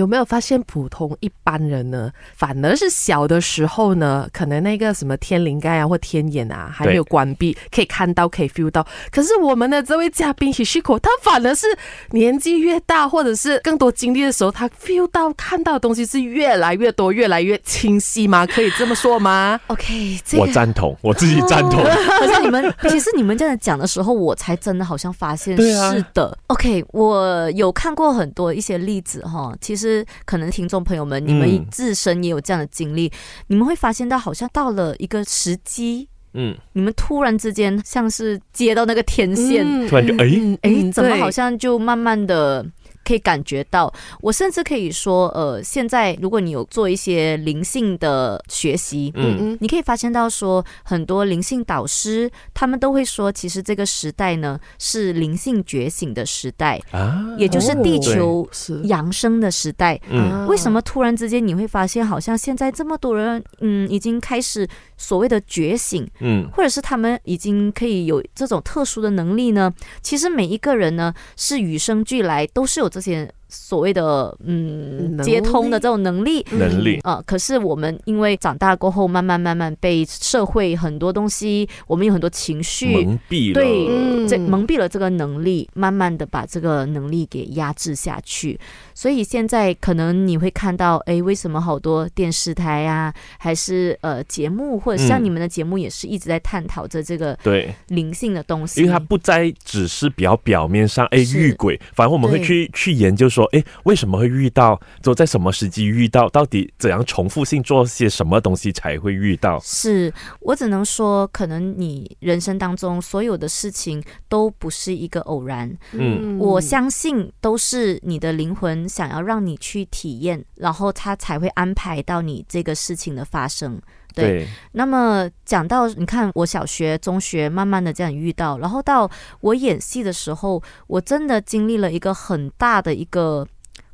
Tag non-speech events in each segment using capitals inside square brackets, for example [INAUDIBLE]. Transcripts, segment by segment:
有没有发现，普通一般人呢，反而是小的时候呢，可能那个什么天灵盖啊或天眼啊还没有关闭，可以看到，可以 feel 到。可是我们的这位嘉宾 Hishiko，他反而是年纪越大，或者是更多经历的时候，他 feel 到看到的东西是越来越多，越来越清晰吗？可以这么说吗？OK，这我赞同，我自己赞同。[LAUGHS] 可是你们，其实你们这样讲的时候，我才真的好像发现是的。OK，我有看过很多一些例子哈，其实。是可能听众朋友们，你们自身也有这样的经历，你们会发现到好像到了一个时机，嗯，你们突然之间像是接到那个天线，突然就哎哎，怎么好像就慢慢的。可以感觉到，我甚至可以说，呃，现在如果你有做一些灵性的学习，嗯嗯，你可以发现到说，很多灵性导师他们都会说，其实这个时代呢是灵性觉醒的时代啊，也就是地球扬升的时代。嗯，为什么突然之间你会发现，好像现在这么多人，嗯，已经开始所谓的觉醒，嗯，或者是他们已经可以有这种特殊的能力呢？其实每一个人呢是与生俱来，都是有这。些所谓的嗯接通的这种能力？能力。啊，可是我们因为长大过后，慢慢慢慢被社会很多东西，我们有很多情绪蒙蔽了，对，这蒙蔽了这个能力，慢慢的把这个能力给压制下去。所以现在可能你会看到，哎，为什么好多电视台啊，还是呃节目，或者像你们的节目，也是一直在探讨着这个对。灵性的东西，因为它不再只是比较表面上哎遇鬼，反而我们会去去研究说。说哎，为什么会遇到？就在什么时机遇到？到底怎样重复性做些什么东西才会遇到？是我只能说，可能你人生当中所有的事情都不是一个偶然。嗯，我相信都是你的灵魂想要让你去体验，然后他才会安排到你这个事情的发生。对，那么讲到你看，我小学、中学慢慢的这样遇到，然后到我演戏的时候，我真的经历了一个很大的一个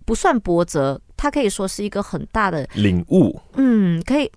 不算波折，它可以说是一个很大的领悟。嗯，可以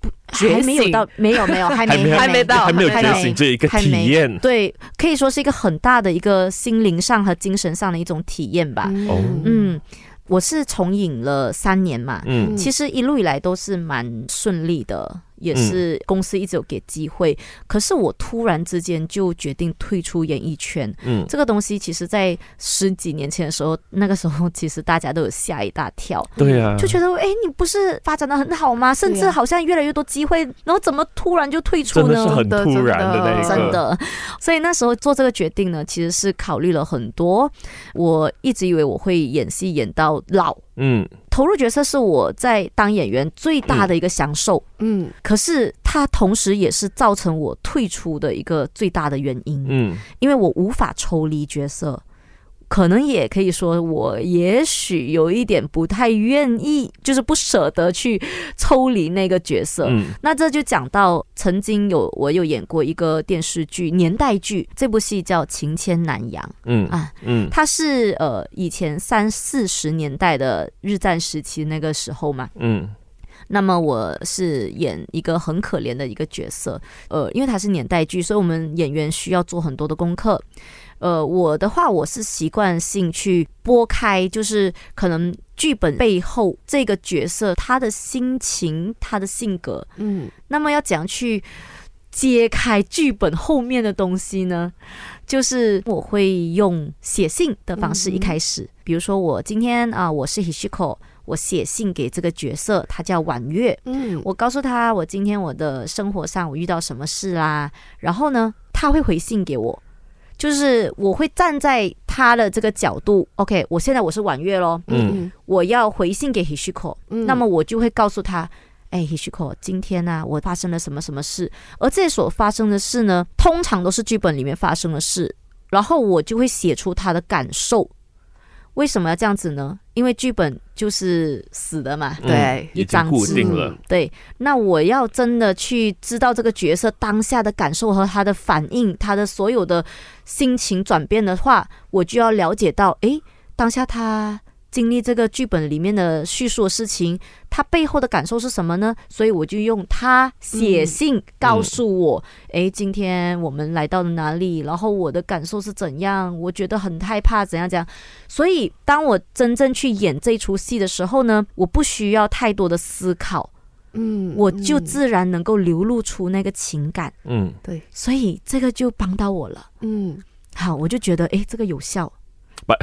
不还没有到，没有没有，还没还没到，还没有觉醒这 [LAUGHS] 一个体验。对，可以说是一个很大的一个心灵上和精神上的一种体验吧。哦，嗯。我是重影了三年嘛，嗯，其实一路以来都是蛮顺利的。也是公司一直有给机会，可是我突然之间就决定退出演艺圈。嗯，这个东西其实，在十几年前的时候，那个时候其实大家都有吓一大跳。对啊，就觉得哎，你不是发展的很好吗？甚至好像越来越多机会，然后怎么突然就退出呢？真的是很突然的那个，真的。所以那时候做这个决定呢，其实是考虑了很多。我一直以为我会演戏演到老。嗯。投入角色是我在当演员最大的一个享受，嗯，可是它同时也是造成我退出的一个最大的原因，嗯，因为我无法抽离角色。可能也可以说，我也许有一点不太愿意，就是不舍得去抽离那个角色。嗯，那这就讲到曾经有我有演过一个电视剧年代剧，这部戏叫《情牵南洋》。嗯啊，嗯，它是呃以前三四十年代的日战时期那个时候嘛。嗯，那么我是演一个很可怜的一个角色。呃，因为它是年代剧，所以我们演员需要做很多的功课。呃，我的话，我是习惯性去拨开，就是可能剧本背后这个角色他的心情、他的性格，嗯，那么要怎样去揭开剧本后面的东西呢？就是我会用写信的方式一开始，比如说我今天啊，我是 Hishiko，我写信给这个角色，他叫婉月，嗯，我告诉他我今天我的生活上我遇到什么事啦，然后呢，他会回信给我。就是我会站在他的这个角度，OK，我现在我是婉月喽，嗯，我要回信给 Hishiko，那么我就会告诉他，哎，Hishiko，今天呢，我发生了什么什么事，而这所发生的事呢，通常都是剧本里面发生的事，然后我就会写出他的感受。为什么要这样子呢？因为剧本就是死的嘛，对，一张固定了。对，那我要真的去知道这个角色当下的感受和他的反应，他的所有的心情转变的话，我就要了解到，诶，当下他。经历这个剧本里面的叙述的事情，他背后的感受是什么呢？所以我就用他写信告诉我：，哎，今天我们来到了哪里？然后我的感受是怎样？我觉得很害怕，怎样怎样。所以当我真正去演这出戏的时候呢，我不需要太多的思考，嗯，我就自然能够流露出那个情感，嗯，对。所以这个就帮到我了，嗯，好，我就觉得，哎，这个有效。不，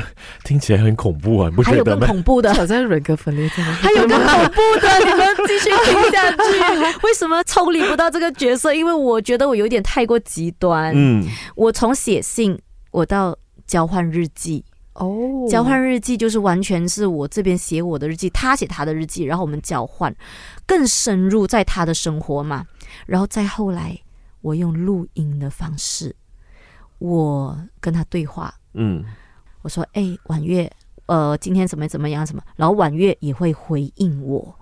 听起来很恐怖啊！不还有更恐怖的，好像人格分裂症。还有更恐怖的，你们继续听下去。[LAUGHS] 为什么抽离不到这个角色？因为我觉得我有点太过极端。嗯，我从写信，我到交换日记。哦，交换日记就是完全是我这边写我的日记，他写他的日记，然后我们交换，更深入在他的生活嘛。然后再后来，我用录音的方式，我跟他对话。嗯。我说：“哎，婉月，呃，今天怎么怎么样？什么？然后婉月也会回应我，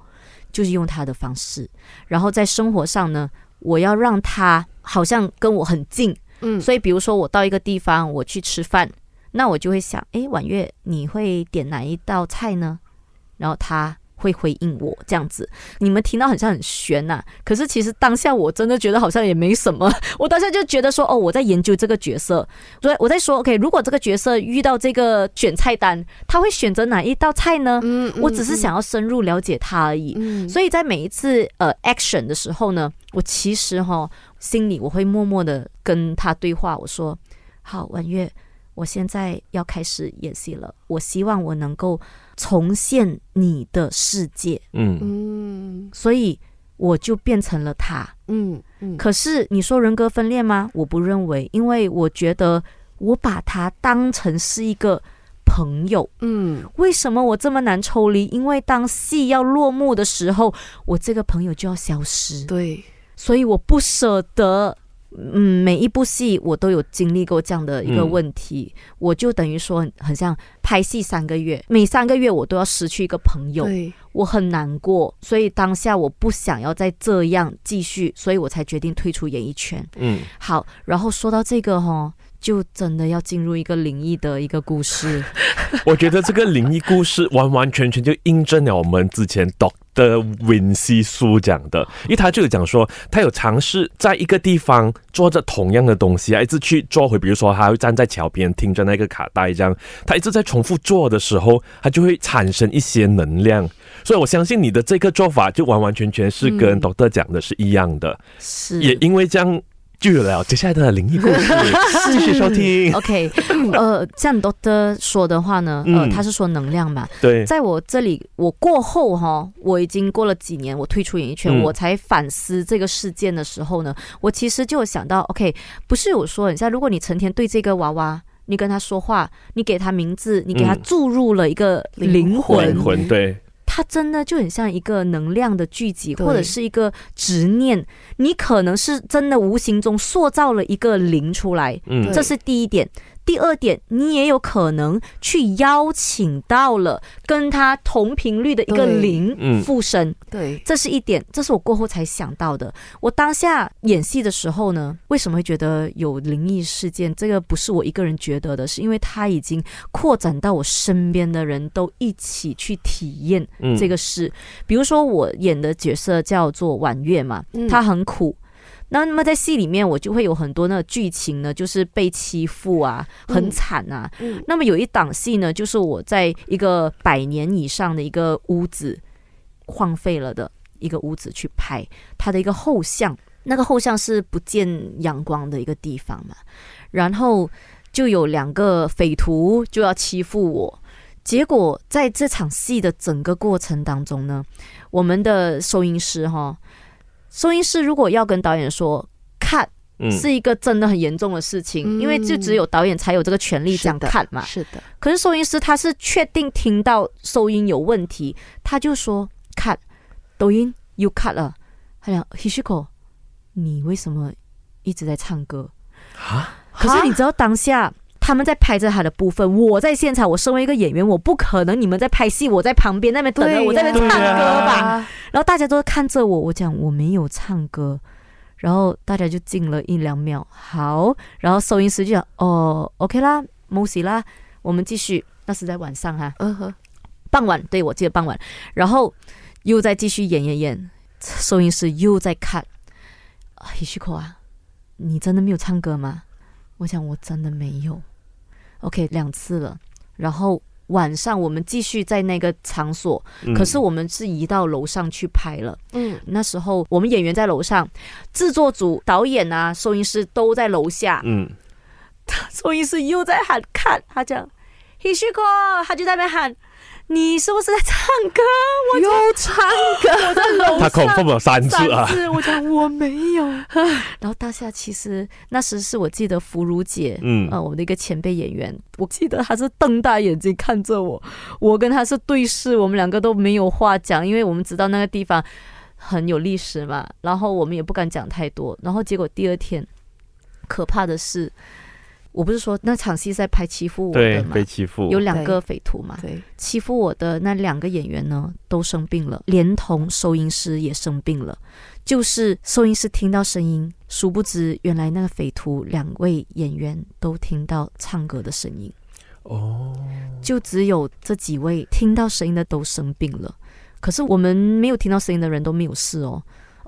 就是用他的方式。然后在生活上呢，我要让他好像跟我很近，嗯。所以比如说我到一个地方，我去吃饭，那我就会想：哎，婉月，你会点哪一道菜呢？然后他。”会回应我这样子，你们听到很像很悬呐，可是其实当下我真的觉得好像也没什么。[LAUGHS] 我当下就觉得说，哦，我在研究这个角色，所以我在说，OK，如果这个角色遇到这个选菜单，他会选择哪一道菜呢？嗯，我只是想要深入了解他而已。嗯，所以在每一次呃 action 的时候呢，我其实哈心里我会默默的跟他对话，我说，好，婉月。我现在要开始演戏了，我希望我能够重现你的世界，嗯嗯，所以我就变成了他，嗯嗯。可是你说人格分裂吗？我不认为，因为我觉得我把他当成是一个朋友，嗯。为什么我这么难抽离？因为当戏要落幕的时候，我这个朋友就要消失，对，所以我不舍得。嗯，每一部戏我都有经历过这样的一个问题，我就等于说很像拍戏三个月，每三个月我都要失去一个朋友，我很难过，所以当下我不想要再这样继续，所以我才决定退出演艺圈。嗯，好，然后说到这个哈。就真的要进入一个灵异的一个故事，[LAUGHS] 我觉得这个灵异故事完完全全就印证了我们之前 Doctor Win C 书讲的，因为他就有讲说，他有尝试在一个地方做着同样的东西，一直去做回，比如说他会站在桥边听着那个卡带，这样他一直在重复做的时候，他就会产生一些能量，所以我相信你的这个做法就完完全全是跟 Doctor 讲的是一样的，是。也因为这样。就有了接下来的灵异故事，继续收听。[LAUGHS] OK，呃，像多德说的话呢，呃，他是说能量嘛。对，在我这里，我过后哈，我已经过了几年，我退出演艺圈，我才反思这个事件的时候呢，我其实就有想到，OK，不是有说，你像如果你成天对这个娃娃，你跟他说话，你给他名字，你给他注入了一个灵魂，灵魂对。它真的就很像一个能量的聚集，或者是一个执念。你可能是真的无形中塑造了一个灵出来，嗯，这是第一点。第二点，你也有可能去邀请到了跟他同频率的一个灵附身，对，这是一点，这是我过后才想到的。我当下演戏的时候呢，为什么会觉得有灵异事件？这个不是我一个人觉得的，是因为他已经扩展到我身边的人都一起去体验这个事。比如说我演的角色叫做婉月嘛，他很苦。那那么在戏里面，我就会有很多那个剧情呢，就是被欺负啊，很惨啊。那么有一档戏呢，就是我在一个百年以上的一个屋子荒废了的一个屋子去拍它的一个后巷，那个后巷是不见阳光的一个地方嘛。然后就有两个匪徒就要欺负我，结果在这场戏的整个过程当中呢，我们的收音师哈。收音师如果要跟导演说“看”，是一个真的很严重的事情，因为就只有导演才有这个权利这样“看”嘛。是的。可是收音师他是确定听到收音有问题，他就说“看”，抖音 you cut 了。他讲 Hishiko，你为什么一直在唱歌啊？可是你知道当下他们在拍着他的部分，我在现场，我身为一个演员，我不可能你们在拍戏，我在旁边那边等着，我在那边唱歌吧。然后大家都看着我，我讲我没有唱歌，然后大家就静了一两秒，好，然后收音师就讲哦，OK 啦，没事啦，我们继续。那是在晚上哈，嗯哼，傍晚，对我记得傍晚，然后又在继续演演演，收音师又在看，啊，许旭口啊，你真的没有唱歌吗？我想我真的没有。OK，两次了。然后晚上我们继续在那个场所，可是我们是移到楼上去拍了。嗯，那时候我们演员在楼上，制作组、导演啊、收音师都在楼下。嗯，[LAUGHS] 收音师又在喊看，他讲 Hugo，，他就在那边喊。你是不是在唱歌？我又唱歌，我在楼上。[LAUGHS] 他口碰了三次啊！我讲我没有。[LAUGHS] 然后当下其实那时是我记得福如姐，嗯啊，我的一个前辈演员，我记得她是瞪大眼睛看着我，我跟她是对视，我们两个都没有话讲，因为我们知道那个地方很有历史嘛，然后我们也不敢讲太多。然后结果第二天，可怕的是。我不是说那场戏在拍欺负我的嘛？被欺负有两个匪徒嘛？对，欺负我的那两个演员呢，都生病了，连同收音师也生病了。就是收音师听到声音，殊不知原来那个匪徒两位演员都听到唱歌的声音。哦，就只有这几位听到声音的都生病了，可是我们没有听到声音的人都没有事哦。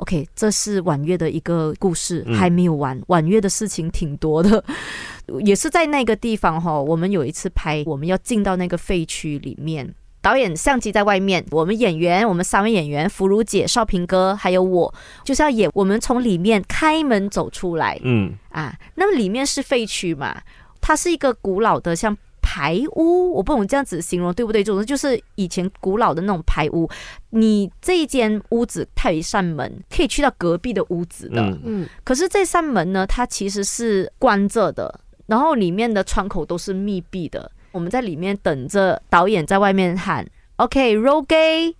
OK，这是婉月的一个故事，还没有完。婉月的事情挺多的，[LAUGHS] 也是在那个地方哈。我们有一次拍，我们要进到那个废墟里面，导演相机在外面，我们演员，我们三位演员，福如姐、少平哥，还有我，就是要演。我们从里面开门走出来，嗯啊，那么里面是废墟嘛，它是一个古老的像。排屋，我不懂这样子形容对不对？总之就是以前古老的那种排屋。你这一间屋子，它有一扇门，可以去到隔壁的屋子的。嗯，可是这扇门呢，它其实是关着的，然后里面的窗口都是密闭的。我们在里面等着导演在外面喊 “OK，roll gay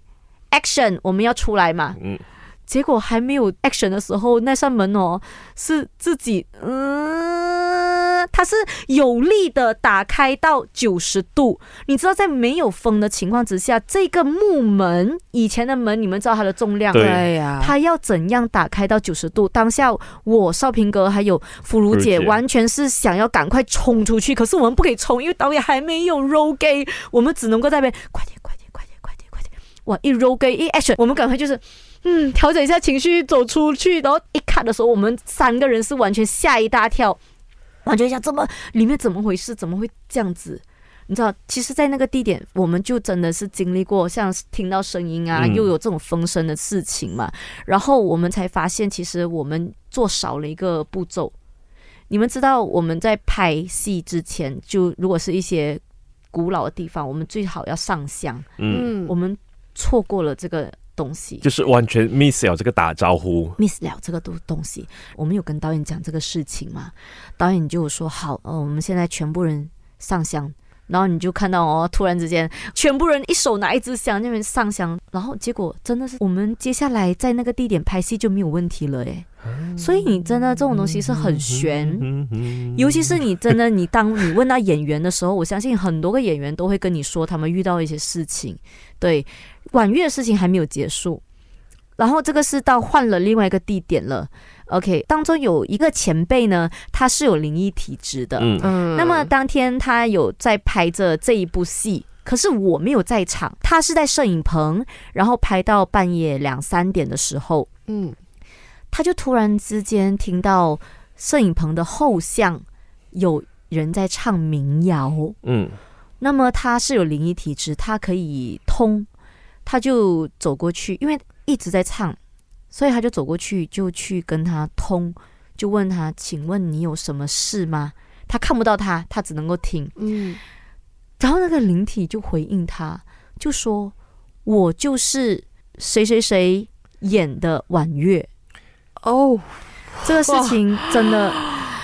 action”，我们要出来嘛。嗯，结果还没有 action 的时候，那扇门哦是自己嗯。它是有力的打开到九十度，你知道在没有风的情况之下，这个木门以前的门，你们知道它的重量对呀，它要怎样打开到九十度？当下我少平哥还有福如姐完全是想要赶快冲出去，可是我们不可以冲，因为导演还没有 roll gay，我们只能够在那边快点快点快点快点快点，哇一 roll gay 一 action，我们赶快就是嗯调整一下情绪走出去，然后一看的时候，我们三个人是完全吓一大跳。感觉一下，怎么里面怎么回事？怎么会这样子？你知道，其实，在那个地点，我们就真的是经历过像听到声音啊，又有这种风声的事情嘛。然后我们才发现，其实我们做少了一个步骤。你们知道，我们在拍戏之前，就如果是一些古老的地方，我们最好要上香。嗯，我们错过了这个。东西就是完全 miss 了这个打招呼，miss 了这个东东西。我们有跟导演讲这个事情嘛？导演就说好，呃，我们现在全部人上香。然后你就看到哦，突然之间，全部人一手拿一支香那边上香，然后结果真的是我们接下来在那个地点拍戏就没有问题了诶。所以你真的这种东西是很悬，尤其是你真的你当你问到演员的时候，我相信很多个演员都会跟你说他们遇到一些事情。对，婉月的事情还没有结束，然后这个是到换了另外一个地点了。OK，当中有一个前辈呢，他是有灵异体质的。嗯，那么当天他有在拍着这一部戏，可是我没有在场，他是在摄影棚，然后拍到半夜两三点的时候，嗯，他就突然之间听到摄影棚的后巷有人在唱民谣。嗯，那么他是有灵异体质，他可以通，他就走过去，因为一直在唱。所以他就走过去，就去跟他通，就问他：“请问你有什么事吗？”他看不到他，他只能够听。嗯，然后那个灵体就回应他，就说：“我就是谁谁谁演的婉月。”哦，这个事情真的，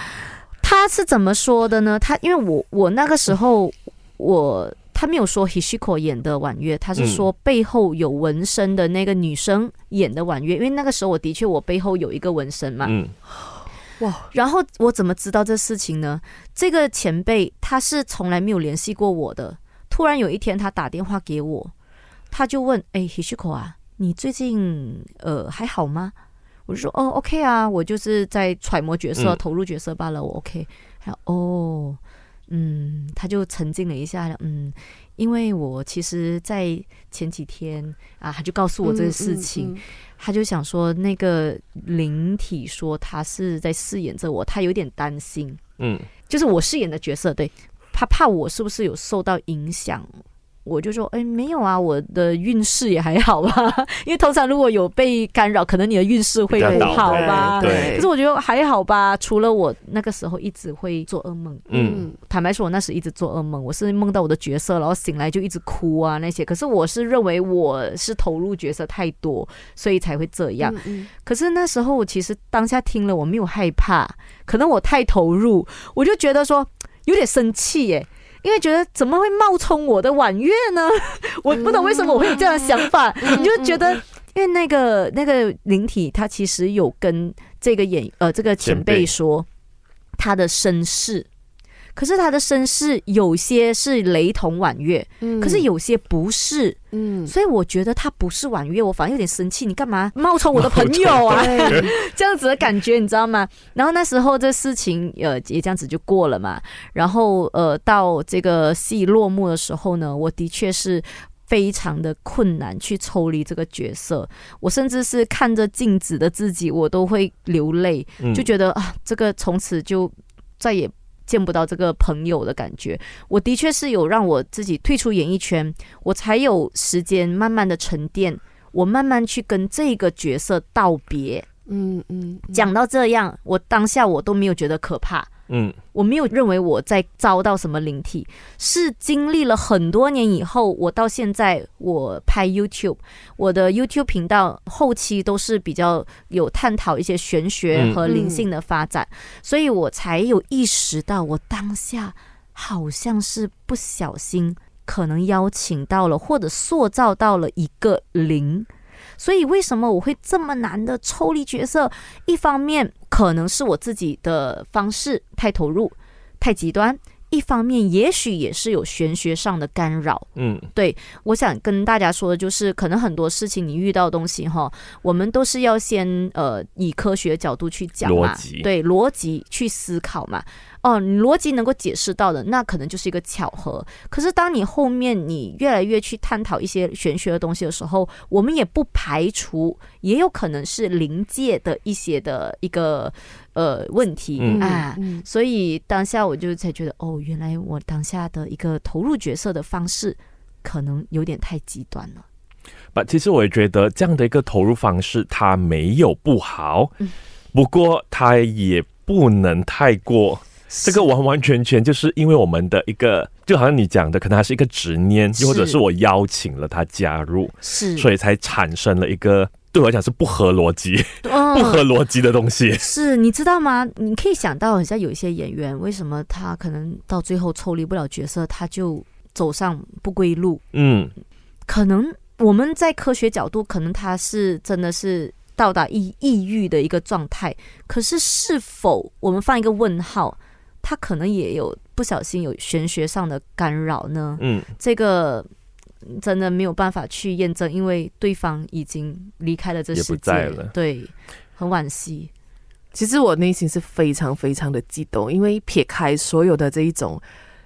[LAUGHS] 他是怎么说的呢？他因为我我那个时候我。他没有说 Hishiko 演的婉约，他是说背后有纹身的那个女生演的婉月，因为那个时候我的确我背后有一个纹身嘛。哇！然后我怎么知道这事情呢？这个前辈他是从来没有联系过我的，突然有一天他打电话给我，他就问：“哎，Hishiko 啊，你最近呃还好吗？”我就说：“哦，OK 啊，我就是在揣摩角色、投入角色罢了，我 OK。”还有哦，嗯，他就沉静了一下，嗯。因为我其实，在前几天啊，他就告诉我这个事情，他就想说，那个灵体说他是在饰演着我，他有点担心，嗯，就是我饰演的角色，对他怕我是不是有受到影响。我就说，哎，没有啊，我的运势也还好吧。因为通常如果有被干扰，可能你的运势会不好吧。对。可是我觉得还好吧，除了我那个时候一直会做噩梦。嗯。坦白说，我那时一直做噩梦，我是梦到我的角色，然后醒来就一直哭啊那些。可是我是认为我是投入角色太多，所以才会这样。嗯。可是那时候我其实当下听了，我没有害怕，可能我太投入，我就觉得说有点生气耶。因为觉得怎么会冒充我的婉月呢？[LAUGHS] 我不懂为什么我会有这样的想法。你就觉得，因为那个那个灵体，他其实有跟这个演呃这个前辈说他的身世。可是他的身世有些是雷同婉月，可是有些不是，嗯，所以我觉得他不是婉月，我反而有点生气，你干嘛冒充我的朋友啊？[LAUGHS] [LAUGHS] 这样子的感觉，你知道吗？然后那时候这事情呃也这样子就过了嘛。然后呃到这个戏落幕的时候呢，我的确是非常的困难去抽离这个角色，我甚至是看着镜子的自己，我都会流泪，就觉得啊，这个从此就再也。见不到这个朋友的感觉，我的确是有让我自己退出演艺圈，我才有时间慢慢的沉淀，我慢慢去跟这个角色道别。嗯嗯，讲到这样，我当下我都没有觉得可怕。嗯，我没有认为我在遭到什么灵体，是经历了很多年以后，我到现在我拍 YouTube，我的 YouTube 频道后期都是比较有探讨一些玄学和灵性的发展，所以我才有意识到，我当下好像是不小心可能邀请到了或者塑造到了一个灵。所以为什么我会这么难的抽离角色？一方面可能是我自己的方式太投入、太极端；一方面也许也是有玄学上的干扰。嗯，对，我想跟大家说的就是，可能很多事情你遇到东西哈，我们都是要先呃以科学角度去讲嘛，对，逻辑去思考嘛。哦，你逻辑能够解释到的，那可能就是一个巧合。可是，当你后面你越来越去探讨一些玄学的东西的时候，我们也不排除，也有可能是临界的一些的一个呃问题啊。所以当下我就才觉得，哦，原来我当下的一个投入角色的方式，可能有点太极端了。不，其实我也觉得这样的一个投入方式，它没有不好，不过它也不能太过。这个完完全全就是因为我们的一个，就好像你讲的，可能还是一个执念，又或者是我邀请了他加入，是，所以才产生了一个对我来讲是不合逻辑、[LAUGHS] 不合逻辑的东西。是你知道吗？你可以想到，好像有一些演员，为什么他可能到最后抽离不了角色，他就走上不归路？嗯，可能我们在科学角度，可能他是真的是到达抑抑郁的一个状态，可是是否我们放一个问号？他可能也有不小心有玄学上的干扰呢。嗯，这个真的没有办法去验证，因为对方已经离开了这世界了。对，很惋惜。其实我内心是非常非常的激动，因为撇开所有的这一种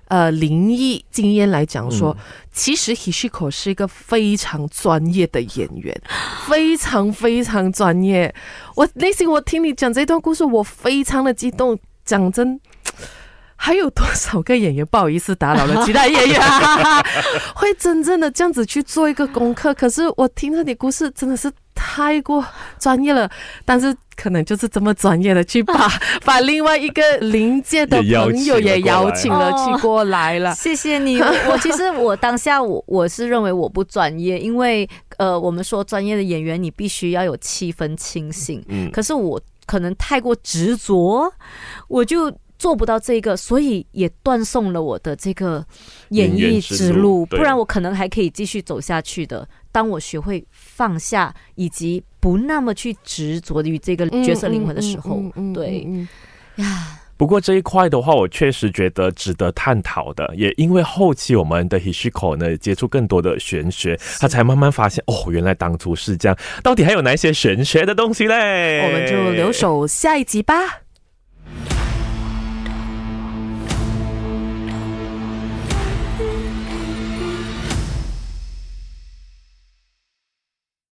呃灵异经验来讲，说其实 Hishiko 是一个非常专业的演员，[GASPS] 非常非常专业。我内心我听你讲这段故事，我非常的激动。讲真。还有多少个演员不好意思打扰了 [LAUGHS] 其他演员，[LAUGHS] 会真正的这样子去做一个功课？可是我听着你故事真的是太过专业了，但是可能就是这么专业的去把 [LAUGHS] 把另外一个临界的朋友也邀请了去过来了。谢谢你，我其实我当下我我是认为我不专业，因为呃我们说专业的演员你必须要有七分清醒，嗯，可是我可能太过执着，我就。做不到这个，所以也断送了我的这个演艺之路。不然我可能还可以继续走下去的。当我学会放下，以及不那么去执着于这个角色灵魂的时候，对呀。不过这一块的话，我确实觉得值得探讨的，也因为后期我们的 Hishiko 呢接触更多的玄学，他才慢慢发现哦，原来当初是这样。到底还有哪些玄学的东西嘞？我们就留守下一集吧。